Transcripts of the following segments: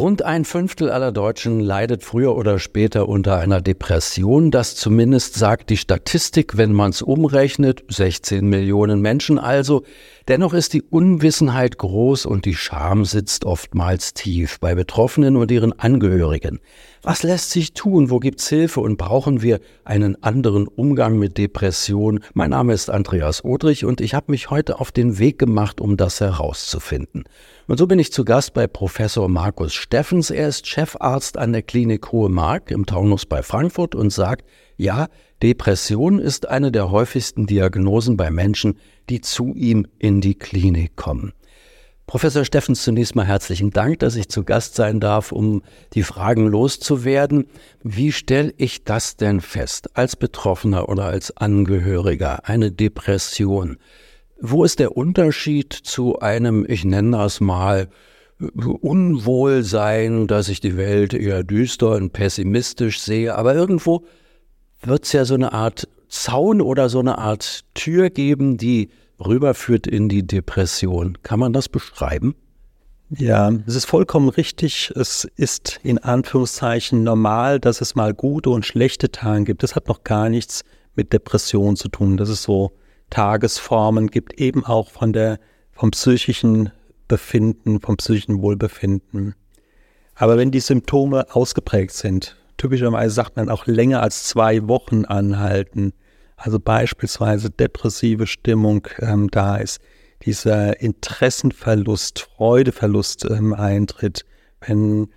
Rund ein Fünftel aller Deutschen leidet früher oder später unter einer Depression. Das zumindest sagt die Statistik, wenn man es umrechnet. 16 Millionen Menschen also. Dennoch ist die Unwissenheit groß und die Scham sitzt oftmals tief bei Betroffenen und ihren Angehörigen. Was lässt sich tun? Wo gibt's Hilfe? Und brauchen wir einen anderen Umgang mit Depression? Mein Name ist Andreas Odrich und ich habe mich heute auf den Weg gemacht, um das herauszufinden. Und so bin ich zu Gast bei Professor Markus Steffens. Er ist Chefarzt an der Klinik Hohe Mark im Taunus bei Frankfurt und sagt, ja, Depression ist eine der häufigsten Diagnosen bei Menschen, die zu ihm in die Klinik kommen. Professor Steffens, zunächst mal herzlichen Dank, dass ich zu Gast sein darf, um die Fragen loszuwerden. Wie stelle ich das denn fest als Betroffener oder als Angehöriger? Eine Depression. Wo ist der Unterschied zu einem, ich nenne das mal, Unwohlsein, dass ich die Welt eher düster und pessimistisch sehe, aber irgendwo wird es ja so eine Art Zaun oder so eine Art Tür geben, die rüberführt in die Depression. Kann man das beschreiben? Ja, es ist vollkommen richtig. Es ist in Anführungszeichen normal, dass es mal gute und schlechte Tage gibt. Das hat noch gar nichts mit Depression zu tun. Dass es so Tagesformen gibt, eben auch von der, vom psychischen Befinden, vom psychischen Wohlbefinden. Aber wenn die Symptome ausgeprägt sind, typischerweise sagt man auch länger als zwei Wochen anhalten, also beispielsweise depressive Stimmung ähm, da ist, dieser Interessenverlust, Freudeverlust ähm, eintritt, wenn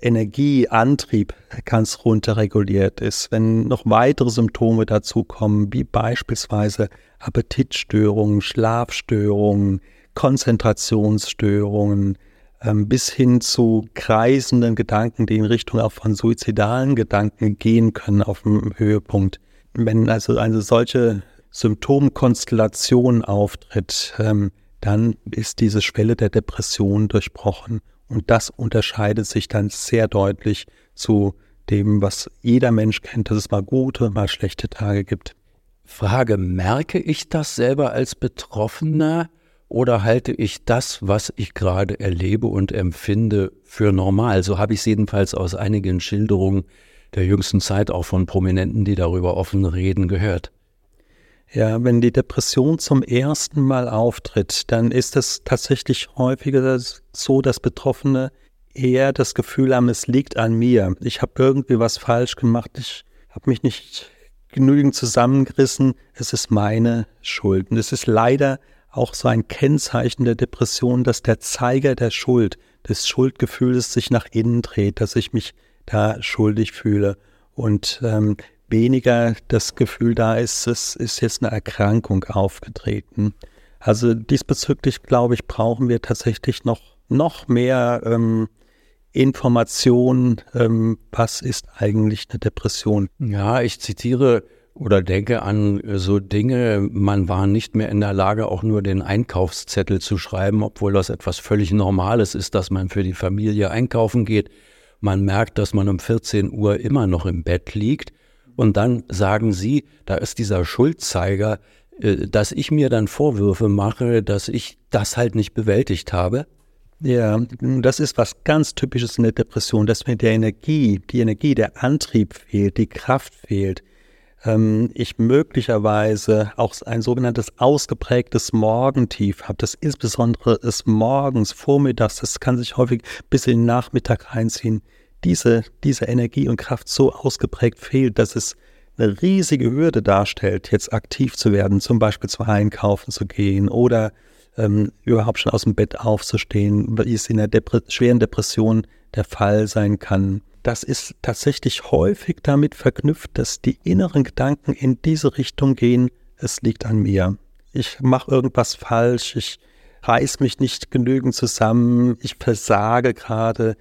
Energie, Antrieb ganz runterreguliert ist, wenn noch weitere Symptome dazukommen, wie beispielsweise Appetitstörungen, Schlafstörungen, Konzentrationsstörungen, ähm, bis hin zu kreisenden Gedanken, die in Richtung auch von suizidalen Gedanken gehen können auf dem Höhepunkt. Wenn also eine solche Symptomkonstellation auftritt, ähm, dann ist diese Schwelle der Depression durchbrochen. Und das unterscheidet sich dann sehr deutlich zu dem, was jeder Mensch kennt, dass es mal gute, mal schlechte Tage gibt. Frage, merke ich das selber als Betroffener oder halte ich das, was ich gerade erlebe und empfinde, für normal? So habe ich es jedenfalls aus einigen Schilderungen der jüngsten Zeit auch von Prominenten, die darüber offen reden, gehört. Ja, wenn die Depression zum ersten Mal auftritt, dann ist es tatsächlich häufiger so, dass Betroffene eher das Gefühl haben, es liegt an mir. Ich habe irgendwie was falsch gemacht. Ich habe mich nicht genügend zusammengerissen. Es ist meine Schuld. Und es ist leider auch so ein Kennzeichen der Depression, dass der Zeiger der Schuld, des Schuldgefühls sich nach innen dreht, dass ich mich da schuldig fühle und ähm, weniger das Gefühl da ist, es ist jetzt eine Erkrankung aufgetreten. Also diesbezüglich, glaube ich, brauchen wir tatsächlich noch, noch mehr ähm, Informationen, ähm, was ist eigentlich eine Depression. Ja, ich zitiere oder denke an so Dinge, man war nicht mehr in der Lage, auch nur den Einkaufszettel zu schreiben, obwohl das etwas völlig Normales ist, dass man für die Familie einkaufen geht. Man merkt, dass man um 14 Uhr immer noch im Bett liegt. Und dann sagen Sie, da ist dieser Schuldzeiger, äh, dass ich mir dann Vorwürfe mache, dass ich das halt nicht bewältigt habe. Ja, das ist was ganz Typisches in der Depression, dass mir der Energie, die Energie, der Antrieb fehlt, die Kraft fehlt, ähm, ich möglicherweise auch ein sogenanntes ausgeprägtes Morgentief habe, das insbesondere des Morgens, Vormittags, das kann sich häufig bis in den Nachmittag reinziehen, diese, diese Energie und Kraft so ausgeprägt fehlt, dass es eine riesige Hürde darstellt, jetzt aktiv zu werden, zum Beispiel zum Einkaufen zu gehen oder ähm, überhaupt schon aus dem Bett aufzustehen, wie es in der Depre schweren Depression der Fall sein kann. Das ist tatsächlich häufig damit verknüpft, dass die inneren Gedanken in diese Richtung gehen, es liegt an mir. Ich mache irgendwas falsch, ich reiß mich nicht genügend zusammen, ich versage gerade,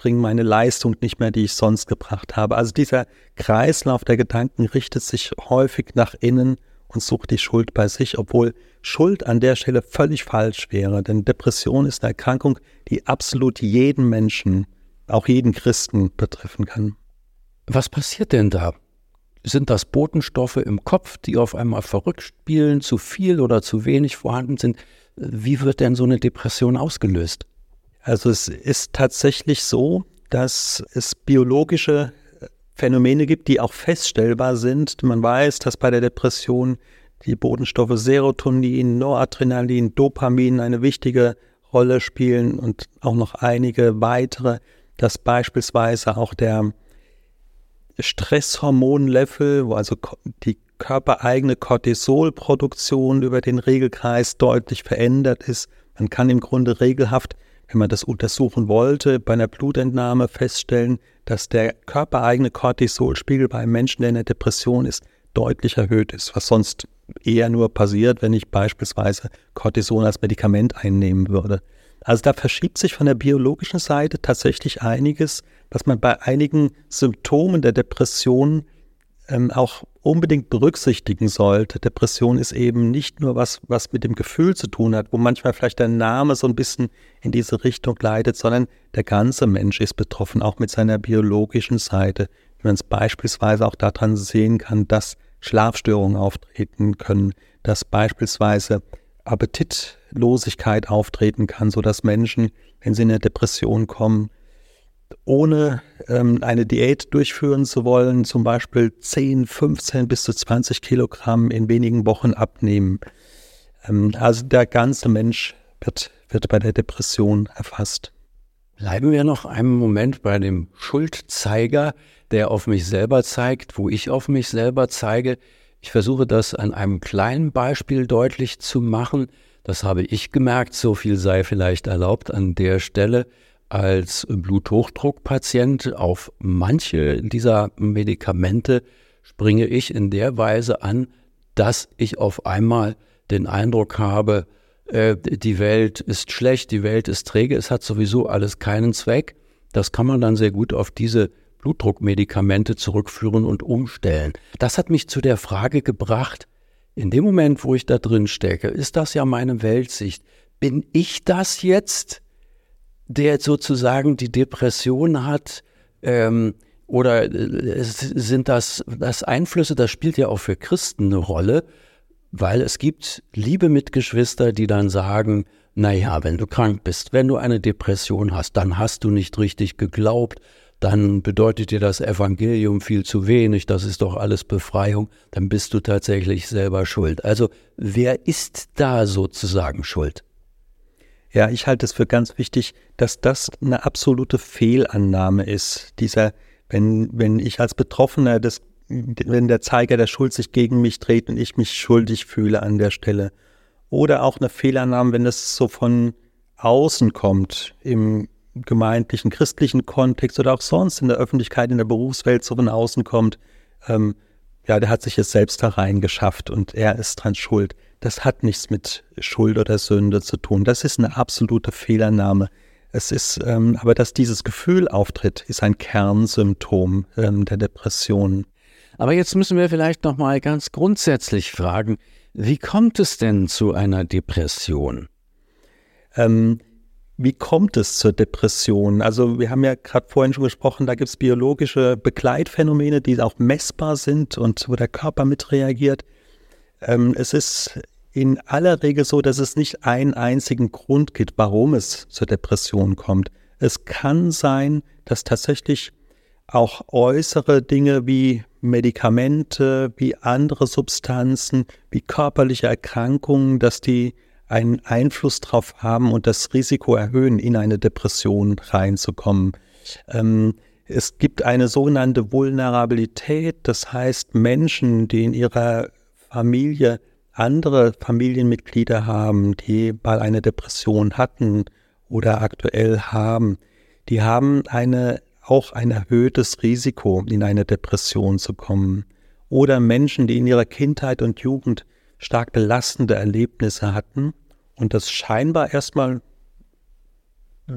bringe meine Leistung nicht mehr, die ich sonst gebracht habe. Also dieser Kreislauf der Gedanken richtet sich häufig nach innen und sucht die Schuld bei sich, obwohl Schuld an der Stelle völlig falsch wäre. Denn Depression ist eine Erkrankung, die absolut jeden Menschen auch jeden Christen betreffen kann. Was passiert denn da? Sind das Botenstoffe im Kopf, die auf einmal verrückt spielen, zu viel oder zu wenig vorhanden sind? Wie wird denn so eine Depression ausgelöst? Also es ist tatsächlich so, dass es biologische Phänomene gibt, die auch feststellbar sind. Man weiß, dass bei der Depression die Botenstoffe Serotonin, Noradrenalin, Dopamin eine wichtige Rolle spielen und auch noch einige weitere, dass beispielsweise auch der Stresshormonlevel, also die körpereigene Cortisolproduktion über den Regelkreis deutlich verändert ist. Man kann im Grunde regelhaft, wenn man das untersuchen wollte, bei einer Blutentnahme feststellen, dass der körpereigene Cortisolspiegel bei einem Menschen, der in der Depression ist, deutlich erhöht ist, was sonst eher nur passiert, wenn ich beispielsweise Cortison als Medikament einnehmen würde. Also da verschiebt sich von der biologischen Seite tatsächlich einiges, was man bei einigen Symptomen der Depression ähm, auch unbedingt berücksichtigen sollte. Depression ist eben nicht nur was, was mit dem Gefühl zu tun hat, wo manchmal vielleicht der Name so ein bisschen in diese Richtung leitet, sondern der ganze Mensch ist betroffen, auch mit seiner biologischen Seite. Wie man es beispielsweise auch daran sehen kann, dass Schlafstörungen auftreten können, dass beispielsweise Appetitlosigkeit auftreten kann, sodass Menschen, wenn sie in eine Depression kommen, ohne ähm, eine Diät durchführen zu wollen, zum Beispiel 10, 15 bis zu 20 Kilogramm in wenigen Wochen abnehmen. Ähm, also der ganze Mensch wird, wird bei der Depression erfasst. Bleiben wir noch einen Moment bei dem Schuldzeiger, der auf mich selber zeigt, wo ich auf mich selber zeige. Ich versuche das an einem kleinen Beispiel deutlich zu machen. Das habe ich gemerkt, so viel sei vielleicht erlaubt an der Stelle. Als Bluthochdruckpatient auf manche dieser Medikamente springe ich in der Weise an, dass ich auf einmal den Eindruck habe, äh, die Welt ist schlecht, die Welt ist träge, es hat sowieso alles keinen Zweck. Das kann man dann sehr gut auf diese Blutdruckmedikamente zurückführen und umstellen. Das hat mich zu der Frage gebracht, in dem Moment, wo ich da drin stecke, ist das ja meine Weltsicht. Bin ich das jetzt, der sozusagen die Depression hat? Ähm, oder äh, sind das, das Einflüsse, das spielt ja auch für Christen eine Rolle, weil es gibt liebe Mitgeschwister, die dann sagen, naja, wenn du krank bist, wenn du eine Depression hast, dann hast du nicht richtig geglaubt, dann bedeutet dir das Evangelium viel zu wenig, das ist doch alles Befreiung, dann bist du tatsächlich selber schuld. Also wer ist da sozusagen schuld? Ja, ich halte es für ganz wichtig, dass das eine absolute Fehlannahme ist. Dieser, wenn, wenn ich als Betroffener das, wenn der Zeiger der Schuld sich gegen mich dreht und ich mich schuldig fühle an der Stelle. Oder auch eine Fehlannahme, wenn das so von außen kommt, im gemeindlichen christlichen Kontext oder auch sonst in der Öffentlichkeit, in der Berufswelt so von außen kommt, ähm, ja, der hat sich jetzt selbst hereingeschafft und er ist dran schuld. Das hat nichts mit Schuld oder Sünde zu tun. Das ist eine absolute Fehlernahme. Es ist, ähm, aber dass dieses Gefühl auftritt, ist ein Kernsymptom ähm, der Depression. Aber jetzt müssen wir vielleicht noch mal ganz grundsätzlich fragen: Wie kommt es denn zu einer Depression? Ähm, wie kommt es zur Depression? Also wir haben ja gerade vorhin schon gesprochen, da gibt es biologische Begleitphänomene, die auch messbar sind und wo der Körper mitreagiert. Ähm, es ist in aller Regel so, dass es nicht einen einzigen Grund gibt, warum es zur Depression kommt. Es kann sein, dass tatsächlich auch äußere Dinge wie Medikamente, wie andere Substanzen, wie körperliche Erkrankungen, dass die einen Einfluss darauf haben und das Risiko erhöhen, in eine Depression reinzukommen. Ähm, es gibt eine sogenannte Vulnerabilität, das heißt Menschen, die in ihrer Familie andere Familienmitglieder haben, die mal eine Depression hatten oder aktuell haben, die haben eine, auch ein erhöhtes Risiko, in eine Depression zu kommen. Oder Menschen, die in ihrer Kindheit und Jugend stark belastende Erlebnisse hatten und das scheinbar erstmal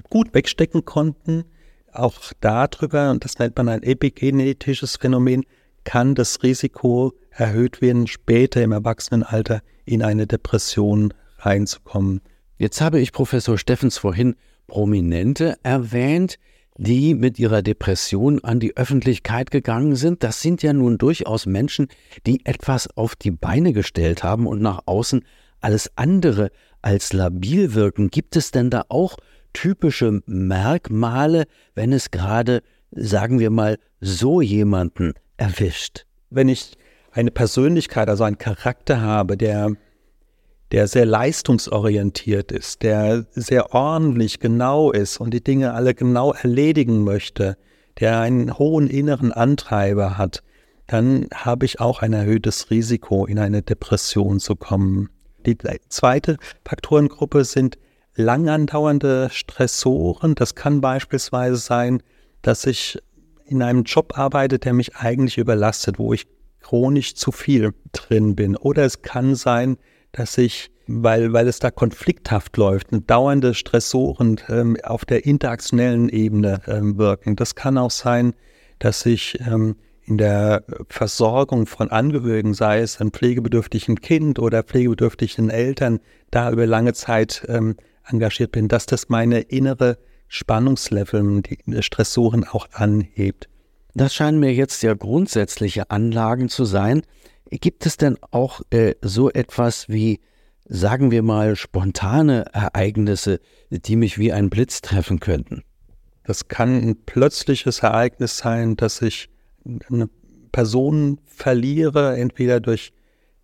gut wegstecken konnten, auch darüber, und das nennt man ein epigenetisches Phänomen, kann das Risiko erhöht werden, später im Erwachsenenalter in eine Depression reinzukommen. Jetzt habe ich Professor Steffens vorhin Prominente erwähnt. die mit ihrer Depression an die Öffentlichkeit gegangen sind. Das sind ja nun durchaus Menschen, die etwas auf die Beine gestellt haben und nach außen alles andere als labil wirken. Gibt es denn da auch typische Merkmale, wenn es gerade, sagen wir mal, so jemanden erwischt? Wenn ich eine Persönlichkeit, also einen Charakter habe, der der sehr leistungsorientiert ist, der sehr ordentlich genau ist und die Dinge alle genau erledigen möchte, der einen hohen inneren Antreiber hat, dann habe ich auch ein erhöhtes Risiko, in eine Depression zu kommen. Die zweite Faktorengruppe sind lang andauernde Stressoren. Das kann beispielsweise sein, dass ich in einem Job arbeite, der mich eigentlich überlastet, wo ich chronisch zu viel drin bin. Oder es kann sein, dass ich, weil, weil es da konflikthaft läuft, dauernde Stressoren ähm, auf der interaktionellen Ebene ähm, wirken. Das kann auch sein, dass ich ähm, in der Versorgung von Angehörigen, sei es einem pflegebedürftigen Kind oder pflegebedürftigen Eltern, da über lange Zeit ähm, engagiert bin, dass das meine innere Spannungslevel, die Stressoren auch anhebt. Das scheinen mir jetzt ja grundsätzliche Anlagen zu sein. Gibt es denn auch äh, so etwas wie, sagen wir mal, spontane Ereignisse, die mich wie ein Blitz treffen könnten? Das kann ein plötzliches Ereignis sein, dass ich eine Person verliere, entweder durch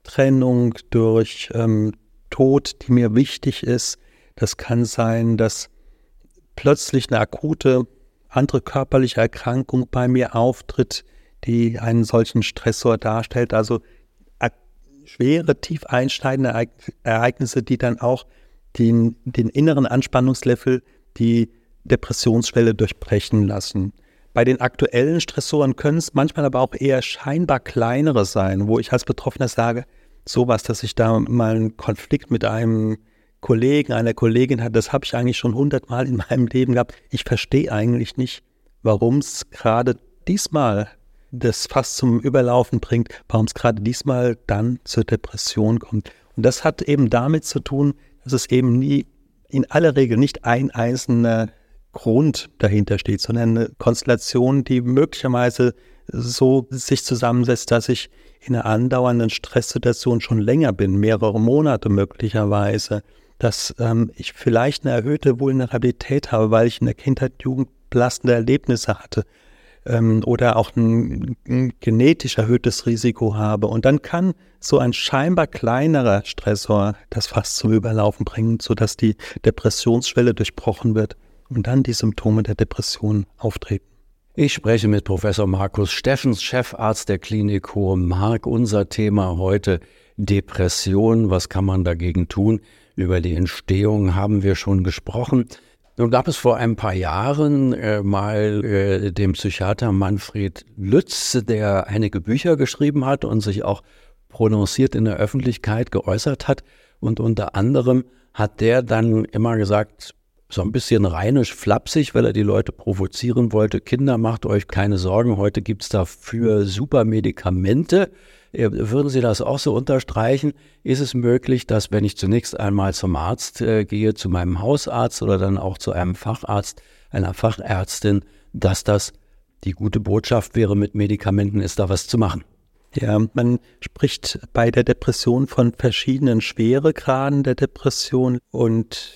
Trennung, durch ähm, Tod, die mir wichtig ist. Das kann sein, dass plötzlich eine akute andere körperliche Erkrankung bei mir auftritt, die einen solchen Stressor darstellt. Also schwere, tief einschneidende Ereignisse, die dann auch den, den inneren Anspannungslevel, die Depressionsschwelle durchbrechen lassen. Bei den aktuellen Stressoren können es manchmal aber auch eher scheinbar kleinere sein, wo ich als Betroffener sage, sowas, dass ich da mal einen Konflikt mit einem Kollegen, einer Kollegin hatte, das habe ich eigentlich schon hundertmal in meinem Leben gehabt. Ich verstehe eigentlich nicht, warum es gerade diesmal das fast zum Überlaufen bringt, warum es gerade diesmal dann zur Depression kommt. Und das hat eben damit zu tun, dass es eben nie in aller Regel nicht ein einzelner Grund dahinter steht, sondern eine Konstellation, die möglicherweise so sich zusammensetzt, dass ich in einer andauernden Stresssituation schon länger bin, mehrere Monate möglicherweise, dass ähm, ich vielleicht eine erhöhte Vulnerabilität habe, weil ich in der Kindheit Jugend belastende Erlebnisse hatte ähm, oder auch ein, ein genetisch erhöhtes Risiko habe. Und dann kann so ein scheinbar kleinerer Stressor das fast zum Überlaufen bringen, sodass die Depressionsschwelle durchbrochen wird und dann die Symptome der Depression auftreten. Ich spreche mit Professor Markus Steffens, Chefarzt der Klinik Hohe Mark. Unser Thema heute Depression. Was kann man dagegen tun? Über die Entstehung haben wir schon gesprochen. Nun gab es vor ein paar Jahren äh, mal äh, den Psychiater Manfred Lütz, der einige Bücher geschrieben hat und sich auch prononciert in der Öffentlichkeit geäußert hat. Und unter anderem hat der dann immer gesagt, so ein bisschen rheinisch flapsig, weil er die Leute provozieren wollte. Kinder, macht euch keine Sorgen, heute gibt's dafür super Medikamente. Äh, würden Sie das auch so unterstreichen? Ist es möglich, dass wenn ich zunächst einmal zum Arzt äh, gehe, zu meinem Hausarzt oder dann auch zu einem Facharzt, einer Fachärztin, dass das die gute Botschaft wäre, mit Medikamenten ist da was zu machen? Ja, man spricht bei der Depression von verschiedenen Schweregraden der Depression und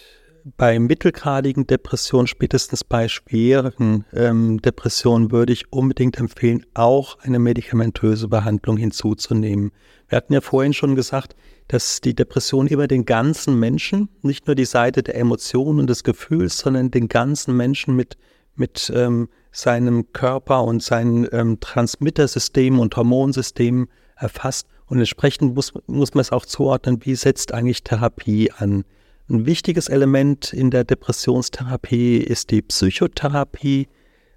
bei mittelgradigen Depressionen, spätestens bei schweren ähm, Depressionen, würde ich unbedingt empfehlen, auch eine medikamentöse Behandlung hinzuzunehmen. Wir hatten ja vorhin schon gesagt, dass die Depression über den ganzen Menschen, nicht nur die Seite der Emotionen und des Gefühls, sondern den ganzen Menschen mit, mit ähm, seinem Körper und seinen ähm, Transmittersystemen und Hormonsystemen erfasst. Und entsprechend muss, muss man es auch zuordnen, wie setzt eigentlich Therapie an. Ein wichtiges Element in der Depressionstherapie ist die Psychotherapie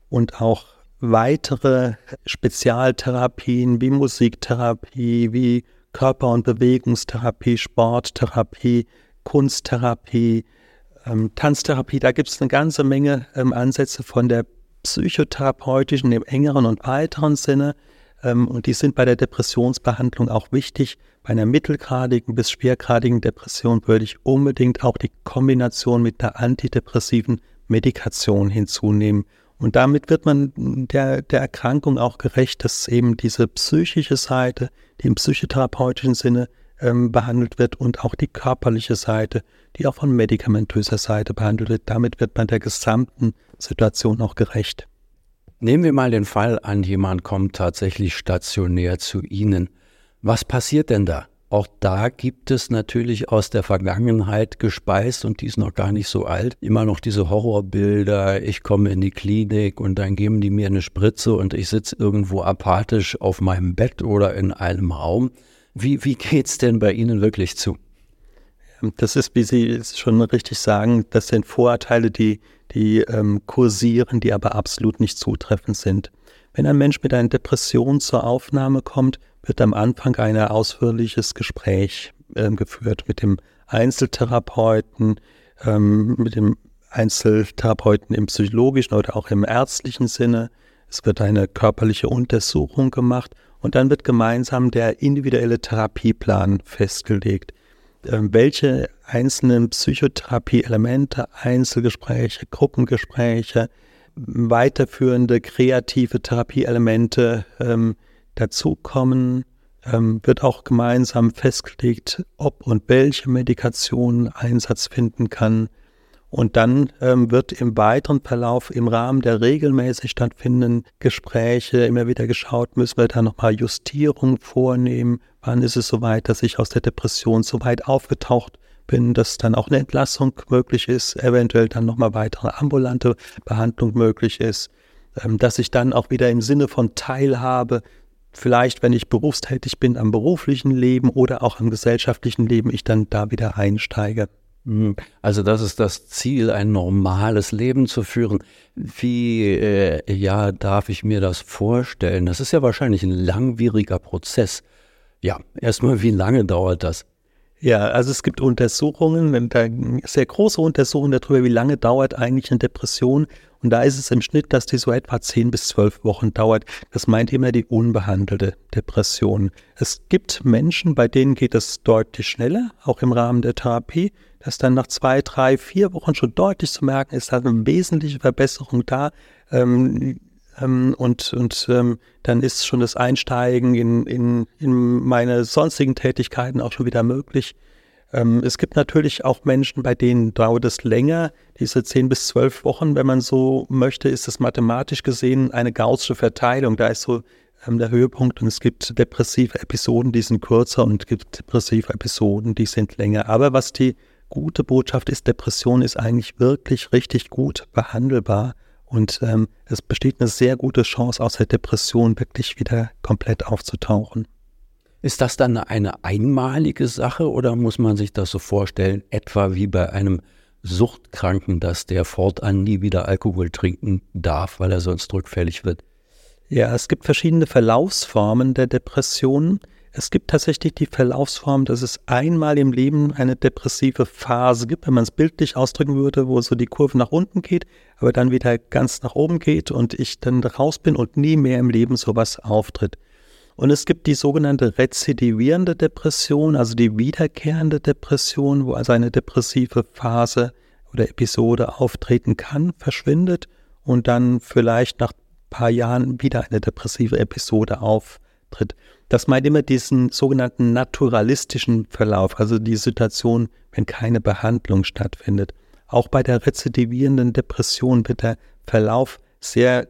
und auch weitere Spezialtherapien wie Musiktherapie, wie Körper- und Bewegungstherapie, Sporttherapie, Kunsttherapie, ähm, Tanztherapie. Da gibt es eine ganze Menge ähm, Ansätze von der psychotherapeutischen im engeren und weiteren Sinne. Ähm, und die sind bei der Depressionsbehandlung auch wichtig, bei einer mittelgradigen bis schwergradigen Depression würde ich unbedingt auch die Kombination mit der antidepressiven Medikation hinzunehmen. Und damit wird man der, der Erkrankung auch gerecht, dass eben diese psychische Seite, die im psychotherapeutischen Sinne ähm, behandelt wird und auch die körperliche Seite, die auch von medikamentöser Seite behandelt wird. Damit wird man der gesamten Situation auch gerecht. Nehmen wir mal den Fall an, jemand kommt tatsächlich stationär zu Ihnen. Was passiert denn da? Auch da gibt es natürlich aus der Vergangenheit gespeist und die ist noch gar nicht so alt, immer noch diese Horrorbilder, ich komme in die Klinik und dann geben die mir eine Spritze und ich sitze irgendwo apathisch auf meinem Bett oder in einem Raum. Wie, wie geht's denn bei Ihnen wirklich zu? Das ist, wie Sie schon richtig sagen, das sind Vorurteile, die, die ähm, kursieren, die aber absolut nicht zutreffend sind. Wenn ein Mensch mit einer Depression zur Aufnahme kommt, wird am Anfang ein ausführliches Gespräch äh, geführt mit dem Einzeltherapeuten, ähm, mit dem Einzeltherapeuten im psychologischen oder auch im ärztlichen Sinne. Es wird eine körperliche Untersuchung gemacht und dann wird gemeinsam der individuelle Therapieplan festgelegt. Ähm, welche einzelnen Psychotherapie-Elemente, Einzelgespräche, Gruppengespräche, weiterführende kreative Therapieelemente ähm, dazukommen, ähm, wird auch gemeinsam festgelegt, ob und welche Medikation Einsatz finden kann. Und dann ähm, wird im weiteren Verlauf im Rahmen der regelmäßig stattfindenden Gespräche immer wieder geschaut, müssen wir da nochmal Justierung vornehmen? Wann ist es soweit, dass ich aus der Depression so weit aufgetaucht bin, dass dann auch eine Entlassung möglich ist, eventuell dann nochmal weitere ambulante Behandlung möglich ist, ähm, dass ich dann auch wieder im Sinne von Teilhabe, vielleicht wenn ich berufstätig bin, am beruflichen Leben oder auch am gesellschaftlichen Leben, ich dann da wieder einsteige. Mhm. Also das ist das Ziel, ein normales Leben zu führen. Wie äh, ja darf ich mir das vorstellen? Das ist ja wahrscheinlich ein langwieriger Prozess. Ja, erstmal, wie lange dauert das? Ja, also es gibt Untersuchungen, sehr große Untersuchungen darüber, wie lange dauert eigentlich eine Depression. Und da ist es im Schnitt, dass die so etwa 10 bis 12 Wochen dauert. Das meint immer die unbehandelte Depression. Es gibt Menschen, bei denen geht es deutlich schneller, auch im Rahmen der Therapie, dass dann nach zwei, drei, vier Wochen schon deutlich zu merken ist, dass eine wesentliche Verbesserung da. Ähm, ähm, und und ähm, dann ist schon das Einsteigen in, in, in meine sonstigen Tätigkeiten auch schon wieder möglich. Ähm, es gibt natürlich auch Menschen, bei denen dauert es länger. Diese zehn bis zwölf Wochen, wenn man so möchte, ist es mathematisch gesehen eine gaußsche Verteilung. Da ist so ähm, der Höhepunkt und es gibt depressive Episoden, die sind kürzer und es gibt depressive Episoden, die sind länger. Aber was die gute Botschaft ist, Depression ist eigentlich wirklich richtig gut behandelbar. Und ähm, es besteht eine sehr gute Chance, aus der Depression wirklich wieder komplett aufzutauchen. Ist das dann eine einmalige Sache oder muss man sich das so vorstellen, etwa wie bei einem Suchtkranken, dass der fortan nie wieder Alkohol trinken darf, weil er sonst rückfällig wird? Ja, es gibt verschiedene Verlaufsformen der Depressionen. Es gibt tatsächlich die Verlaufsform, dass es einmal im Leben eine depressive Phase gibt, wenn man es bildlich ausdrücken würde, wo so die Kurve nach unten geht, aber dann wieder ganz nach oben geht und ich dann raus bin und nie mehr im Leben sowas auftritt. Und es gibt die sogenannte rezidivierende Depression, also die wiederkehrende Depression, wo also eine depressive Phase oder Episode auftreten kann, verschwindet und dann vielleicht nach ein paar Jahren wieder eine depressive Episode auftritt. Das meint immer diesen sogenannten naturalistischen Verlauf, also die Situation, wenn keine Behandlung stattfindet. Auch bei der rezidivierenden Depression wird der Verlauf sehr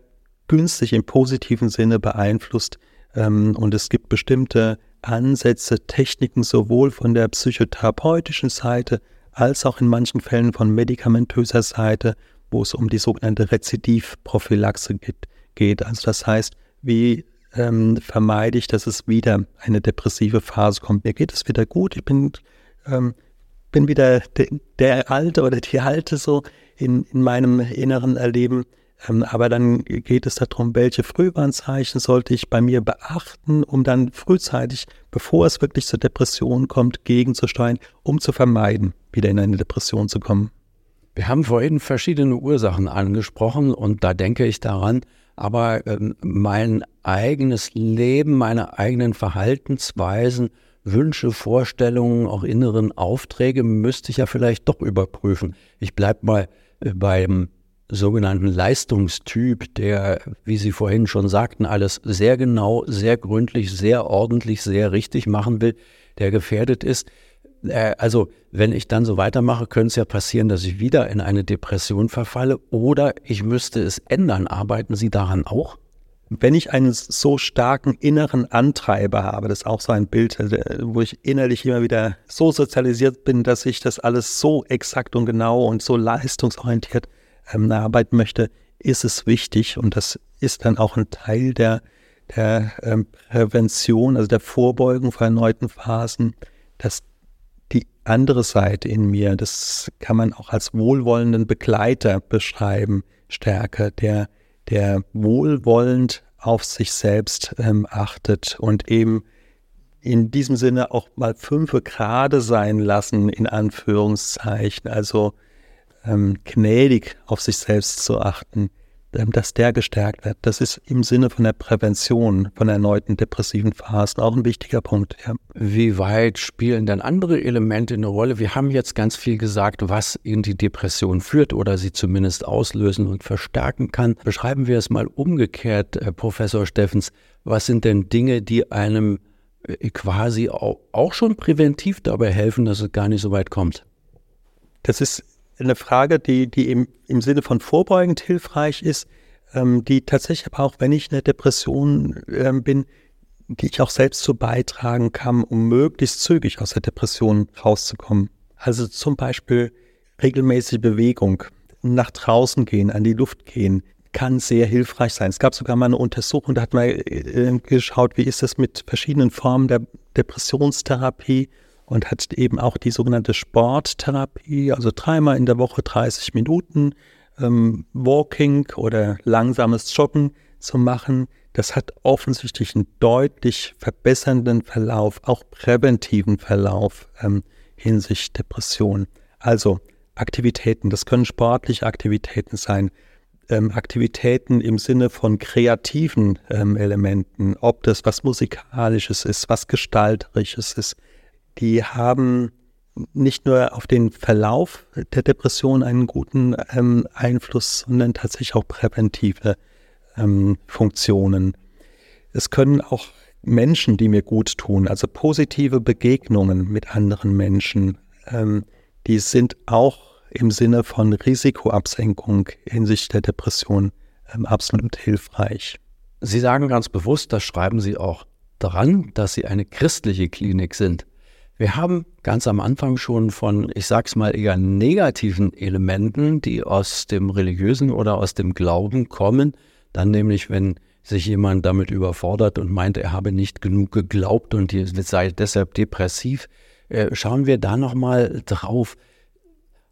günstig im positiven Sinne beeinflusst. Ähm, und es gibt bestimmte Ansätze, Techniken sowohl von der psychotherapeutischen Seite als auch in manchen Fällen von medikamentöser Seite, wo es um die sogenannte Rezidivprophylaxe geht. Also das heißt, wie ähm, vermeide ich, dass es wieder eine depressive Phase kommt. Mir geht es wieder gut, ich bin, ähm, bin wieder de, der Alte oder die Alte so in, in meinem inneren Erleben. Ähm, aber dann geht es darum, welche Frühwarnzeichen sollte ich bei mir beachten, um dann frühzeitig, bevor es wirklich zur Depression kommt, gegenzusteuern, um zu vermeiden, wieder in eine Depression zu kommen. Wir haben vorhin verschiedene Ursachen angesprochen und da denke ich daran, aber äh, mein eigenes Leben, meine eigenen Verhaltensweisen, Wünsche, Vorstellungen, auch inneren Aufträge müsste ich ja vielleicht doch überprüfen. Ich bleibe mal äh, beim sogenannten Leistungstyp, der, wie Sie vorhin schon sagten, alles sehr genau, sehr gründlich, sehr ordentlich, sehr richtig machen will, der gefährdet ist. Äh, also, wenn ich dann so weitermache, könnte es ja passieren, dass ich wieder in eine Depression verfalle oder ich müsste es ändern. Arbeiten Sie daran auch? Wenn ich einen so starken inneren Antreiber habe, das ist auch so ein Bild, äh, wo ich innerlich immer wieder so sozialisiert bin, dass ich das alles so exakt und genau und so leistungsorientiert ähm, arbeiten möchte, ist es wichtig und das ist dann auch ein Teil der, der ähm, Prävention, also der Vorbeugung von erneuten Phasen, dass die andere Seite in mir, das kann man auch als wohlwollenden Begleiter beschreiben, stärker, der der wohlwollend auf sich selbst ähm, achtet und eben in diesem Sinne auch mal fünfe gerade sein lassen, in Anführungszeichen, also ähm, gnädig auf sich selbst zu achten, dass der gestärkt wird. Das ist im Sinne von der Prävention von erneuten depressiven Phasen auch ein wichtiger Punkt. Ja. Wie weit spielen denn andere Elemente eine Rolle? Wir haben jetzt ganz viel gesagt, was in die Depression führt oder sie zumindest auslösen und verstärken kann. Beschreiben wir es mal umgekehrt, Herr Professor Steffens. Was sind denn Dinge, die einem äh, quasi auch schon präventiv dabei helfen, dass es gar nicht so weit kommt? Das ist eine Frage, die, die im, im Sinne von vorbeugend hilfreich ist, ähm, die tatsächlich aber auch, wenn ich eine Depression ähm, bin, die ich auch selbst so beitragen kann, um möglichst zügig aus der Depression rauszukommen. Also zum Beispiel regelmäßige Bewegung, nach draußen gehen, an die Luft gehen, kann sehr hilfreich sein. Es gab sogar mal eine Untersuchung, da hat man äh, geschaut, wie ist das mit verschiedenen Formen der Depressionstherapie und hat eben auch die sogenannte Sporttherapie, also dreimal in der Woche 30 Minuten ähm, Walking oder langsames Joggen zu machen. Das hat offensichtlich einen deutlich verbessernden Verlauf, auch präventiven Verlauf ähm, hinsichtlich Depression. Also Aktivitäten, das können sportliche Aktivitäten sein, ähm, Aktivitäten im Sinne von kreativen ähm, Elementen, ob das was Musikalisches ist, was Gestalterisches ist, die haben nicht nur auf den Verlauf der Depression einen guten ähm, Einfluss, sondern tatsächlich auch präventive ähm, Funktionen. Es können auch Menschen, die mir gut tun, also positive Begegnungen mit anderen Menschen, ähm, die sind auch im Sinne von Risikoabsenkung hinsichtlich der Depression ähm, absolut hilfreich. Sie sagen ganz bewusst, das schreiben Sie auch daran, dass Sie eine christliche Klinik sind. Wir haben ganz am Anfang schon von, ich sag's mal, eher negativen Elementen, die aus dem Religiösen oder aus dem Glauben kommen. Dann nämlich, wenn sich jemand damit überfordert und meint, er habe nicht genug geglaubt und sei deshalb depressiv, äh, schauen wir da nochmal drauf.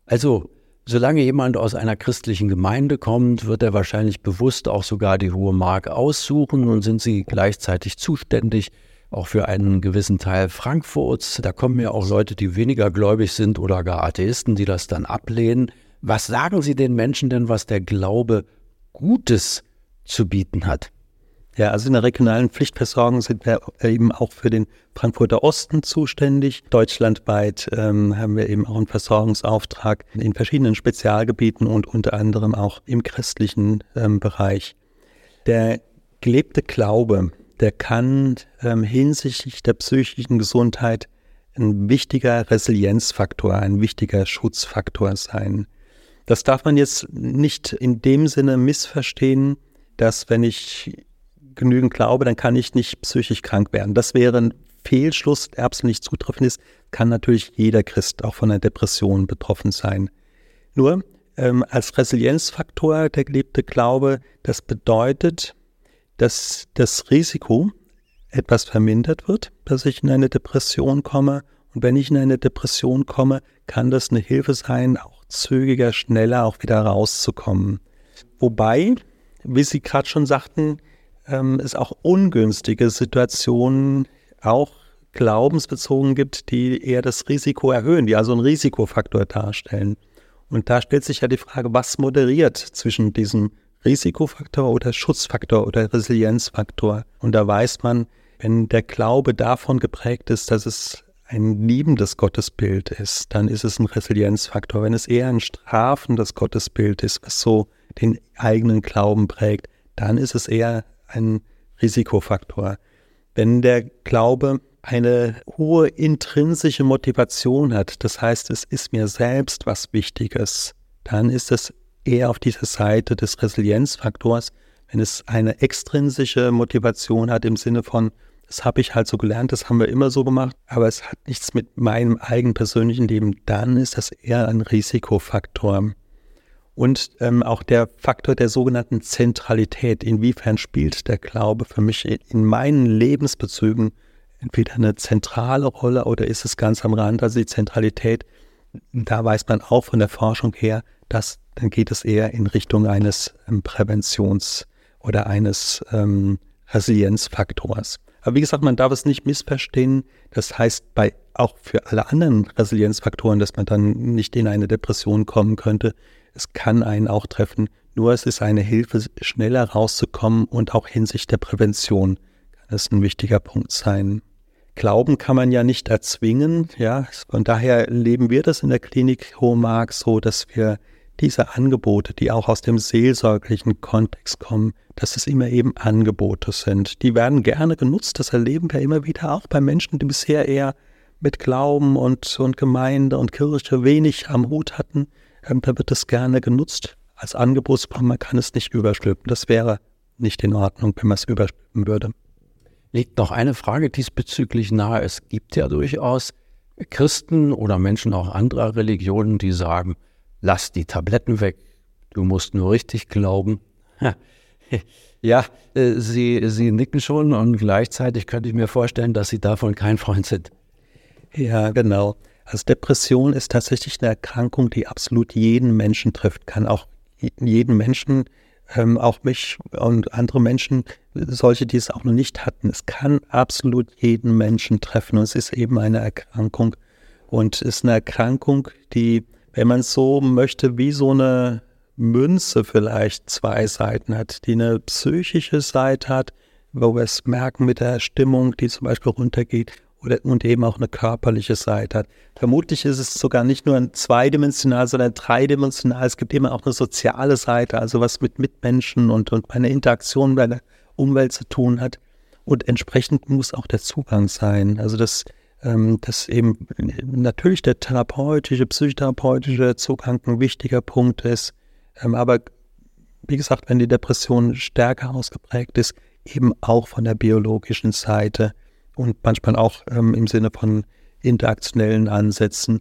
Also, solange jemand aus einer christlichen Gemeinde kommt, wird er wahrscheinlich bewusst auch sogar die hohe Mark aussuchen und sind sie gleichzeitig zuständig auch für einen gewissen Teil Frankfurts. Da kommen ja auch Leute, die weniger gläubig sind oder gar Atheisten, die das dann ablehnen. Was sagen Sie den Menschen denn, was der Glaube Gutes zu bieten hat? Ja, also in der regionalen Pflichtversorgung sind wir eben auch für den Frankfurter Osten zuständig. Deutschlandweit ähm, haben wir eben auch einen Versorgungsauftrag in verschiedenen Spezialgebieten und unter anderem auch im christlichen ähm, Bereich. Der gelebte Glaube der kann ähm, hinsichtlich der psychischen Gesundheit ein wichtiger Resilienzfaktor, ein wichtiger Schutzfaktor sein. Das darf man jetzt nicht in dem Sinne missverstehen, dass wenn ich genügend glaube, dann kann ich nicht psychisch krank werden. Das wäre ein Fehlschluss, der absolut nicht zutreffend ist. Kann natürlich jeder Christ auch von einer Depression betroffen sein. Nur ähm, als Resilienzfaktor der gelebte Glaube, das bedeutet, dass das Risiko etwas vermindert wird, dass ich in eine Depression komme. Und wenn ich in eine Depression komme, kann das eine Hilfe sein, auch zügiger, schneller auch wieder rauszukommen. Wobei, wie Sie gerade schon sagten, ähm, es auch ungünstige Situationen, auch glaubensbezogen gibt, die eher das Risiko erhöhen, die also einen Risikofaktor darstellen. Und da stellt sich ja die Frage, was moderiert zwischen diesem Risikofaktor oder Schutzfaktor oder Resilienzfaktor. Und da weiß man, wenn der Glaube davon geprägt ist, dass es ein liebendes Gottesbild ist, dann ist es ein Resilienzfaktor. Wenn es eher ein strafendes Gottesbild ist, was so den eigenen Glauben prägt, dann ist es eher ein Risikofaktor. Wenn der Glaube eine hohe intrinsische Motivation hat, das heißt, es ist mir selbst was Wichtiges, dann ist es eher auf dieser Seite des Resilienzfaktors. Wenn es eine extrinsische Motivation hat im Sinne von, das habe ich halt so gelernt, das haben wir immer so gemacht, aber es hat nichts mit meinem eigenen persönlichen Leben, dann ist das eher ein Risikofaktor. Und ähm, auch der Faktor der sogenannten Zentralität. Inwiefern spielt der Glaube für mich in meinen Lebensbezügen entweder eine zentrale Rolle oder ist es ganz am Rand? Also die Zentralität, da weiß man auch von der Forschung her, dass dann geht es eher in Richtung eines ähm, Präventions- oder eines ähm, Resilienzfaktors. Aber wie gesagt, man darf es nicht missverstehen. Das heißt, bei auch für alle anderen Resilienzfaktoren, dass man dann nicht in eine Depression kommen könnte. Es kann einen auch treffen. Nur es ist eine Hilfe, schneller rauszukommen und auch hinsichtlich der Prävention kann es ein wichtiger Punkt sein. Glauben kann man ja nicht erzwingen, ja. Von daher leben wir das in der Klinik Hohemark so, dass wir diese Angebote, die auch aus dem seelsorglichen Kontext kommen, dass es immer eben Angebote sind. Die werden gerne genutzt, das erleben wir immer wieder auch bei Menschen, die bisher eher mit Glauben und, und Gemeinde und Kirche wenig am Hut hatten. Ähm, da wird es gerne genutzt als Angebotsprogramm. Man kann es nicht überstülpen. Das wäre nicht in Ordnung, wenn man es überstülpen würde. Liegt noch eine Frage diesbezüglich nahe. Es gibt ja durchaus Christen oder Menschen auch anderer Religionen, die sagen, lass die Tabletten weg, du musst nur richtig glauben. Ja, äh, Sie, Sie nicken schon und gleichzeitig könnte ich mir vorstellen, dass Sie davon kein Freund sind. Ja, genau. Also Depression ist tatsächlich eine Erkrankung, die absolut jeden Menschen trifft, kann auch jeden Menschen, ähm, auch mich und andere Menschen, solche, die es auch noch nicht hatten. Es kann absolut jeden Menschen treffen und es ist eben eine Erkrankung und ist eine Erkrankung, die wenn man so möchte, wie so eine Münze vielleicht zwei Seiten hat, die eine psychische Seite hat, wo wir es merken mit der Stimmung, die zum Beispiel runtergeht, oder, und eben auch eine körperliche Seite hat. Vermutlich ist es sogar nicht nur ein zweidimensional, sondern dreidimensional. Es gibt immer auch eine soziale Seite, also was mit Mitmenschen und, und einer Interaktion bei der Umwelt zu tun hat. Und entsprechend muss auch der Zugang sein. Also das ähm, dass eben natürlich der therapeutische, psychotherapeutische Zugang ein wichtiger Punkt ist. Ähm, aber wie gesagt, wenn die Depression stärker ausgeprägt ist, eben auch von der biologischen Seite und manchmal auch ähm, im Sinne von interaktionellen Ansätzen.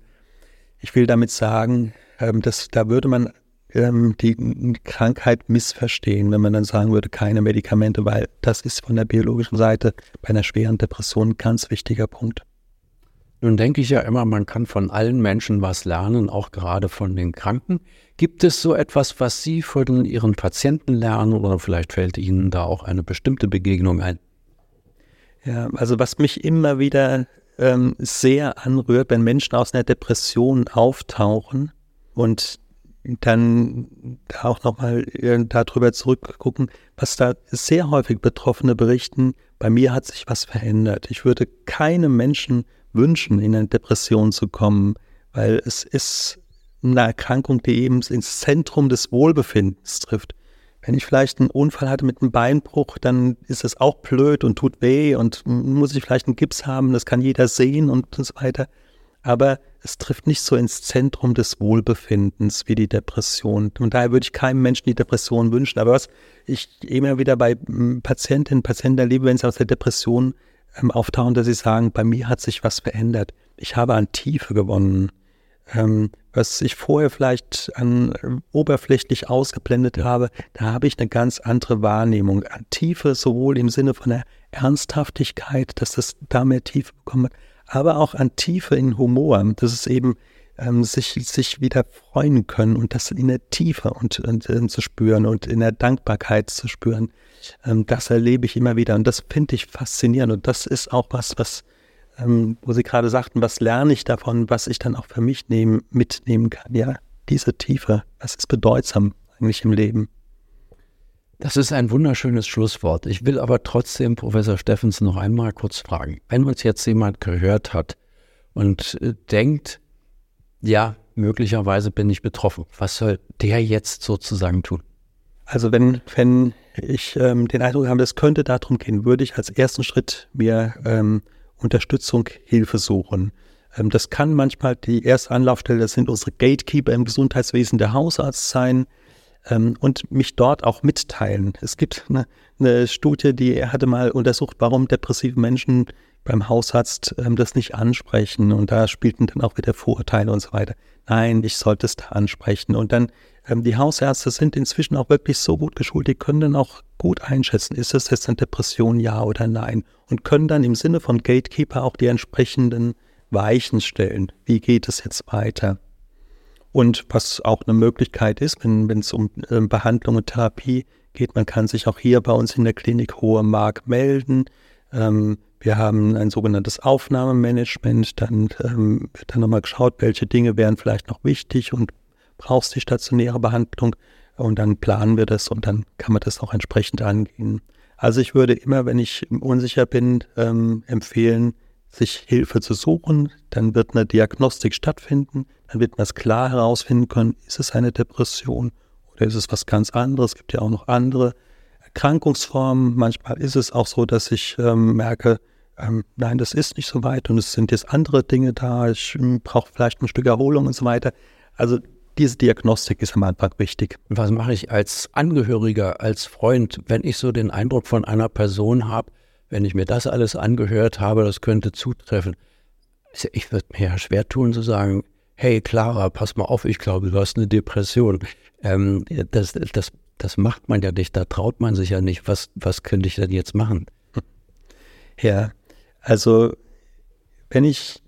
Ich will damit sagen, ähm, dass da würde man ähm, die Krankheit missverstehen, wenn man dann sagen würde, keine Medikamente, weil das ist von der biologischen Seite bei einer schweren Depression ein ganz wichtiger Punkt. Nun denke ich ja immer, man kann von allen Menschen was lernen, auch gerade von den Kranken. Gibt es so etwas, was Sie von Ihren Patienten lernen oder vielleicht fällt Ihnen da auch eine bestimmte Begegnung ein? Ja, also was mich immer wieder ähm, sehr anrührt, wenn Menschen aus einer Depression auftauchen und dann auch nochmal darüber zurückgucken, was da sehr häufig Betroffene berichten, bei mir hat sich was verändert. Ich würde keinem Menschen wünschen, in eine Depression zu kommen, weil es ist eine Erkrankung, die eben ins Zentrum des Wohlbefindens trifft. Wenn ich vielleicht einen Unfall hatte mit einem Beinbruch, dann ist es auch blöd und tut weh und muss ich vielleicht einen Gips haben, das kann jeder sehen und so weiter. Aber es trifft nicht so ins Zentrum des Wohlbefindens wie die Depression. Und daher würde ich keinem Menschen die Depression wünschen. Aber was ich immer wieder bei Patientinnen und Patienten erlebe, wenn sie aus der Depression ähm, auftauchen, dass sie sagen, bei mir hat sich was verändert. Ich habe an Tiefe gewonnen. Ähm, was ich vorher vielleicht an äh, oberflächlich ausgeblendet habe, da habe ich eine ganz andere Wahrnehmung. An Tiefe sowohl im Sinne von der Ernsthaftigkeit, dass das da mehr Tiefe bekommen hat, aber auch an Tiefe in Humor, dass es eben ähm, sich, sich wieder freuen können und das in der Tiefe und, und, und zu spüren und in der Dankbarkeit zu spüren. Ähm, das erlebe ich immer wieder und das finde ich faszinierend und das ist auch was, was, ähm, wo Sie gerade sagten, was lerne ich davon, was ich dann auch für mich nehmen, mitnehmen kann. Ja, diese Tiefe, was ist bedeutsam eigentlich im Leben. Das ist ein wunderschönes Schlusswort. Ich will aber trotzdem Professor Steffens noch einmal kurz fragen. Wenn uns jetzt jemand gehört hat und äh, denkt, ja, möglicherweise bin ich betroffen, was soll der jetzt sozusagen tun? Also wenn, wenn ich ähm, den Eindruck habe, es könnte darum gehen, würde ich als ersten Schritt mir ähm, Unterstützung, Hilfe suchen. Ähm, das kann manchmal die erste Anlaufstelle, das sind unsere Gatekeeper im Gesundheitswesen, der Hausarzt sein ähm, und mich dort auch mitteilen. Es gibt eine, eine Studie, die hatte mal untersucht, warum depressive Menschen beim Hausarzt ähm, das nicht ansprechen. Und da spielten dann auch wieder Vorurteile und so weiter. Nein, ich sollte es da ansprechen. Und dann, ähm, die Hausärzte sind inzwischen auch wirklich so gut geschult, die können dann auch gut einschätzen, ist es jetzt eine Depression, ja oder nein. Und können dann im Sinne von Gatekeeper auch die entsprechenden Weichen stellen. Wie geht es jetzt weiter? Und was auch eine Möglichkeit ist, wenn es um äh, Behandlung und Therapie geht, man kann sich auch hier bei uns in der Klinik Hohe Mark melden. Ähm, wir haben ein sogenanntes Aufnahmemanagement. Dann ähm, wird dann nochmal geschaut, welche Dinge wären vielleicht noch wichtig und brauchst die stationäre Behandlung. Und dann planen wir das und dann kann man das auch entsprechend angehen. Also ich würde immer, wenn ich unsicher bin, ähm, empfehlen, sich Hilfe zu suchen. Dann wird eine Diagnostik stattfinden. Dann wird man es klar herausfinden können, ist es eine Depression oder ist es was ganz anderes. Es gibt ja auch noch andere Erkrankungsformen. Manchmal ist es auch so, dass ich ähm, merke, ähm, nein, das ist nicht so weit und es sind jetzt andere Dinge da. Ich ähm, brauche vielleicht ein Stück Erholung und so weiter. Also diese Diagnostik ist am Anfang wichtig. Was mache ich als Angehöriger, als Freund, wenn ich so den Eindruck von einer Person habe, wenn ich mir das alles angehört habe, das könnte zutreffen. Ich würde mir ja schwer tun zu sagen, hey Clara, pass mal auf, ich glaube, du hast eine Depression. Ähm, das, das, das macht man ja nicht, da traut man sich ja nicht. Was, was könnte ich denn jetzt machen? Ja, also wenn ich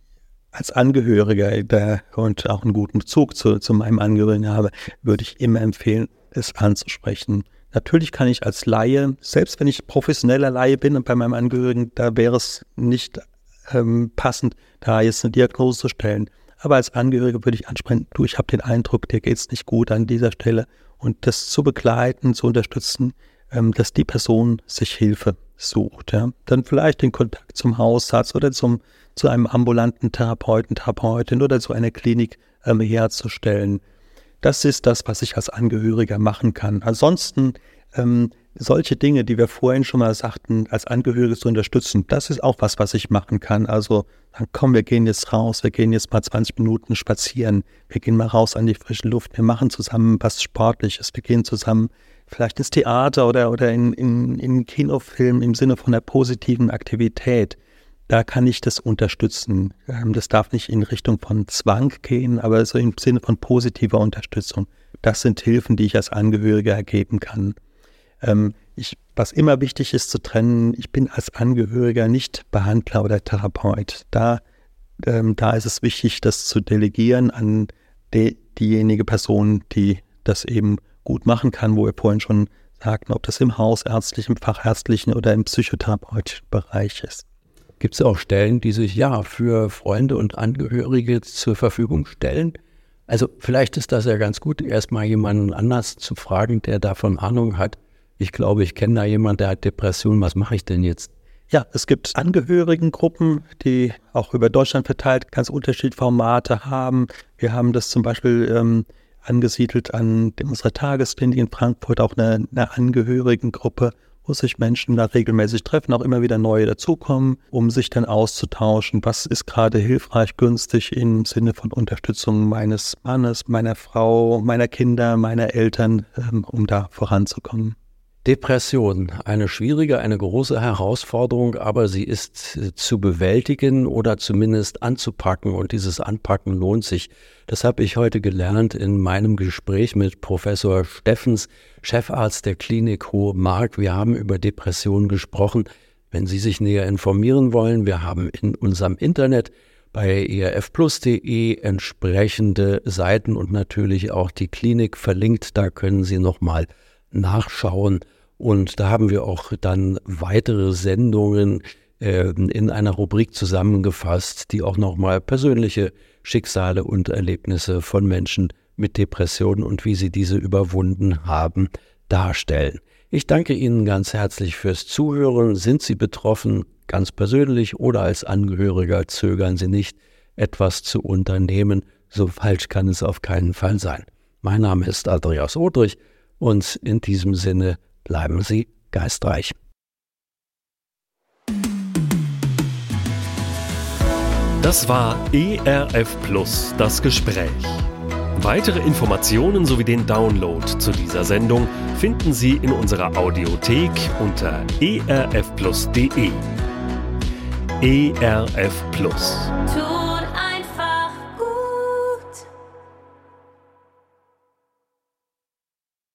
als Angehöriger da und auch einen guten Bezug zu, zu meinem Angehörigen habe, würde ich immer empfehlen, es anzusprechen. Natürlich kann ich als Laie, selbst wenn ich professioneller Laie bin und bei meinem Angehörigen, da wäre es nicht ähm, passend, da jetzt eine Diagnose zu stellen. Aber als Angehöriger würde ich ansprechen, du, ich habe den Eindruck, dir geht es nicht gut an dieser Stelle. Und das zu begleiten, zu unterstützen, ähm, dass die Person sich Hilfe sucht. Ja. Dann vielleicht den Kontakt zum Hausarzt oder zum, zu einem ambulanten Therapeuten, Therapeutin oder zu einer Klinik ähm, herzustellen. Das ist das, was ich als Angehöriger machen kann. Ansonsten ähm, solche Dinge, die wir vorhin schon mal sagten, als Angehörige zu unterstützen, das ist auch was, was ich machen kann. Also dann komm, wir gehen jetzt raus, wir gehen jetzt mal 20 Minuten spazieren, wir gehen mal raus an die frische Luft, wir machen zusammen was Sportliches, wir gehen zusammen vielleicht ins Theater oder, oder in, in, in Kinofilm im Sinne von einer positiven Aktivität da kann ich das unterstützen. Ähm, das darf nicht in Richtung von Zwang gehen, aber so im Sinne von positiver Unterstützung. Das sind Hilfen, die ich als Angehöriger ergeben kann. Ähm, ich, was immer wichtig ist zu trennen, ich bin als Angehöriger nicht Behandler oder Therapeut. Da, ähm, da ist es wichtig, das zu delegieren an die, diejenige Person, die das eben gut machen kann, wo wir vorhin schon sagten, ob das im hausärztlichen, fachärztlichen oder im psychotherapeutischen Bereich ist. Gibt es auch Stellen, die sich ja für Freunde und Angehörige zur Verfügung stellen? Also vielleicht ist das ja ganz gut, erstmal jemanden anders zu fragen, der davon Ahnung hat. Ich glaube, ich kenne da jemanden, der hat Depressionen. Was mache ich denn jetzt? Ja, es gibt Angehörigengruppen, die auch über Deutschland verteilt ganz unterschiedliche Formate haben. Wir haben das zum Beispiel ähm, angesiedelt an unserer Tagesklinik in Frankfurt, auch eine, eine Angehörigengruppe wo sich Menschen da regelmäßig treffen, auch immer wieder neue dazukommen, um sich dann auszutauschen, was ist gerade hilfreich, günstig im Sinne von Unterstützung meines Mannes, meiner Frau, meiner Kinder, meiner Eltern, ähm, um da voranzukommen. Depression, eine schwierige, eine große Herausforderung, aber sie ist äh, zu bewältigen oder zumindest anzupacken und dieses Anpacken lohnt sich. Das habe ich heute gelernt in meinem Gespräch mit Professor Steffens, Chefarzt der Klinik Hohe Mark. Wir haben über Depressionen gesprochen. Wenn Sie sich näher informieren wollen, wir haben in unserem Internet bei erfplus.de entsprechende Seiten und natürlich auch die Klinik verlinkt. Da können Sie nochmal nachschauen und da haben wir auch dann weitere Sendungen äh, in einer Rubrik zusammengefasst, die auch nochmal persönliche Schicksale und Erlebnisse von Menschen mit Depressionen und wie sie diese überwunden haben, darstellen. Ich danke Ihnen ganz herzlich fürs Zuhören. Sind Sie betroffen, ganz persönlich oder als Angehöriger, zögern Sie nicht, etwas zu unternehmen. So falsch kann es auf keinen Fall sein. Mein Name ist Andreas Odrich Und in diesem Sinne bleiben Sie geistreich. Das war ERF Plus, das Gespräch. Weitere Informationen sowie den Download zu dieser Sendung finden Sie in unserer Audiothek unter erfplus.de. ERF Plus.